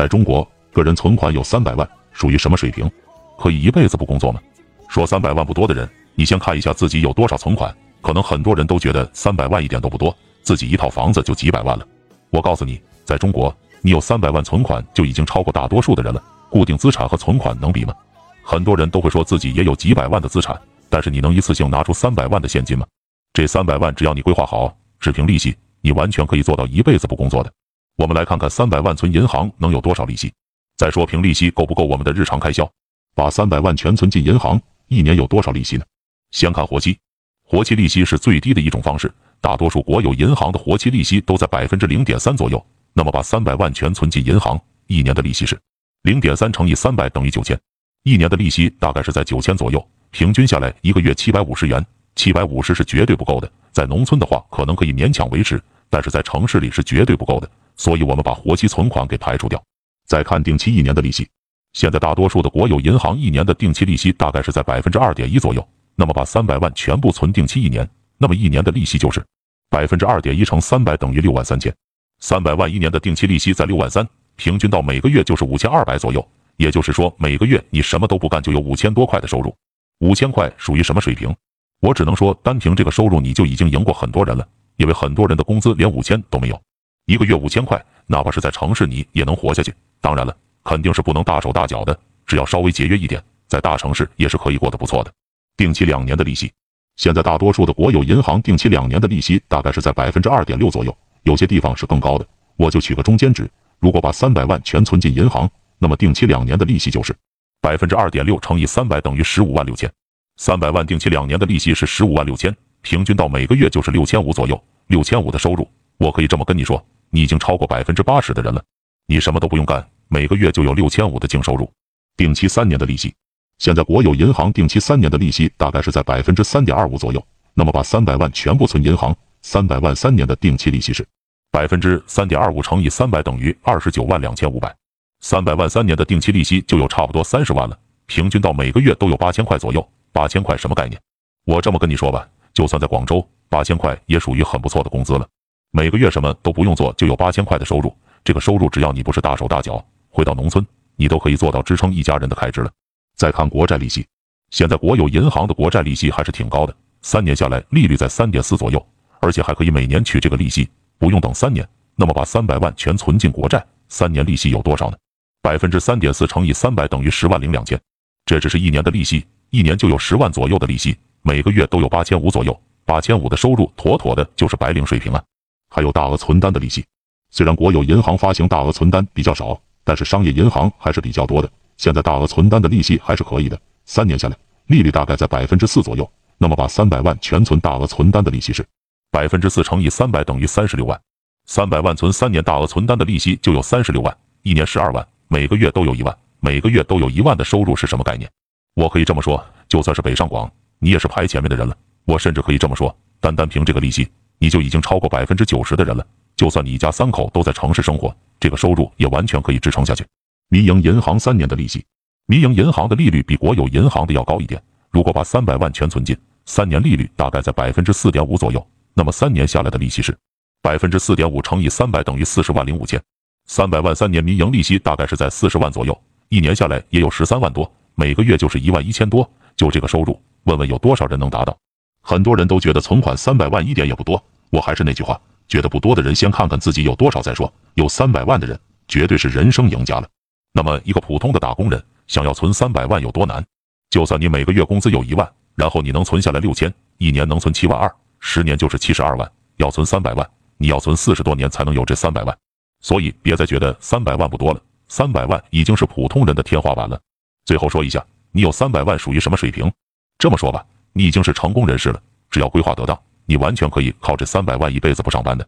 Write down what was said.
在中国，个人存款有三百万，属于什么水平？可以一辈子不工作吗？说三百万不多的人，你先看一下自己有多少存款。可能很多人都觉得三百万一点都不多，自己一套房子就几百万了。我告诉你，在中国，你有三百万存款就已经超过大多数的人了。固定资产和存款能比吗？很多人都会说自己也有几百万的资产，但是你能一次性拿出三百万的现金吗？这三百万只要你规划好，只凭利息，你完全可以做到一辈子不工作的。我们来看看三百万存银行能有多少利息。再说凭利息够不够我们的日常开销？把三百万全存进银行，一年有多少利息呢？先看活期，活期利息是最低的一种方式，大多数国有银行的活期利息都在百分之零点三左右。那么把三百万全存进银行，一年的利息是零点三乘以三百等于九千，一年的利息大概是在九千左右，平均下来一个月七百五十元。七百五十是绝对不够的，在农村的话可能可以勉强维持，但是在城市里是绝对不够的。所以我们把活期存款给排除掉，再看定期一年的利息。现在大多数的国有银行一年的定期利息大概是在百分之二点一左右。那么把三百万全部存定期一年，那么一年的利息就是百分之二点一乘三百等于六万三千。三百万一年的定期利息在六万三，平均到每个月就是五千二百左右。也就是说，每个月你什么都不干就有五千多块的收入。五千块属于什么水平？我只能说，单凭这个收入你就已经赢过很多人了，因为很多人的工资连五千都没有，一个月五千块，哪怕是在城市你也能活下去。当然了，肯定是不能大手大脚的，只要稍微节约一点，在大城市也是可以过得不错的。定期两年的利息，现在大多数的国有银行定期两年的利息大概是在百分之二点六左右，有些地方是更高的。我就取个中间值，如果把三百万全存进银行，那么定期两年的利息就是百分之二点六乘以三百等于十五万六千。三百万定期两年的利息是十五万六千，平均到每个月就是六千五左右。六千五的收入，我可以这么跟你说，你已经超过百分之八十的人了。你什么都不用干，每个月就有六千五的净收入。定期三年的利息，现在国有银行定期三年的利息大概是在百分之三点二五左右。那么把三百万全部存银行，三百万三年的定期利息是百分之三点二五乘以三百等于二十九万两千五百。三百万三年的定期利息就有差不多三十万了，平均到每个月都有八千块左右。八千块什么概念？我这么跟你说吧，就算在广州，八千块也属于很不错的工资了。每个月什么都不用做，就有八千块的收入。这个收入只要你不是大手大脚，回到农村，你都可以做到支撑一家人的开支了。再看国债利息，现在国有银行的国债利息还是挺高的，三年下来利率在三点四左右，而且还可以每年取这个利息，不用等三年。那么把三百万全存进国债，三年利息有多少呢？百分之三点四乘以三百等于十万零两千，这只是一年的利息。一年就有十万左右的利息，每个月都有八千五左右，八千五的收入妥妥的就是白领水平啊！还有大额存单的利息，虽然国有银行发行大额存单比较少，但是商业银行还是比较多的。现在大额存单的利息还是可以的，三年下来利率大概在百分之四左右。那么把三百万全存大额存单的利息是百分之四乘以三百等于三十六万，三百万存三年大额存单的利息就有三十六万，一年十二万，每个月都有一万，每个月都有一万的收入是什么概念？我可以这么说，就算是北上广，你也是排前面的人了。我甚至可以这么说，单单凭这个利息，你就已经超过百分之九十的人了。就算你一家三口都在城市生活，这个收入也完全可以支撑下去。民营银行三年的利息，民营银行的利率比国有银行的要高一点。如果把三百万全存进，三年利率大概在百分之四点五左右，那么三年下来的利息是百分之四点五乘以三百等于四十万零五千。三百万三年民营利息大概是在四十万左右，一年下来也有十三万多。每个月就是一万一千多，就这个收入，问问有多少人能达到？很多人都觉得存款三百万一点也不多。我还是那句话，觉得不多的人先看看自己有多少再说。有三百万的人，绝对是人生赢家了。那么一个普通的打工人想要存三百万有多难？就算你每个月工资有一万，然后你能存下来六千，一年能存七万二，十年就是七十二万。要存三百万，你要存四十多年才能有这三百万。所以别再觉得三百万不多了，三百万已经是普通人的天花板了。最后说一下，你有三百万属于什么水平？这么说吧，你已经是成功人士了。只要规划得当，你完全可以靠这三百万一辈子不上班的。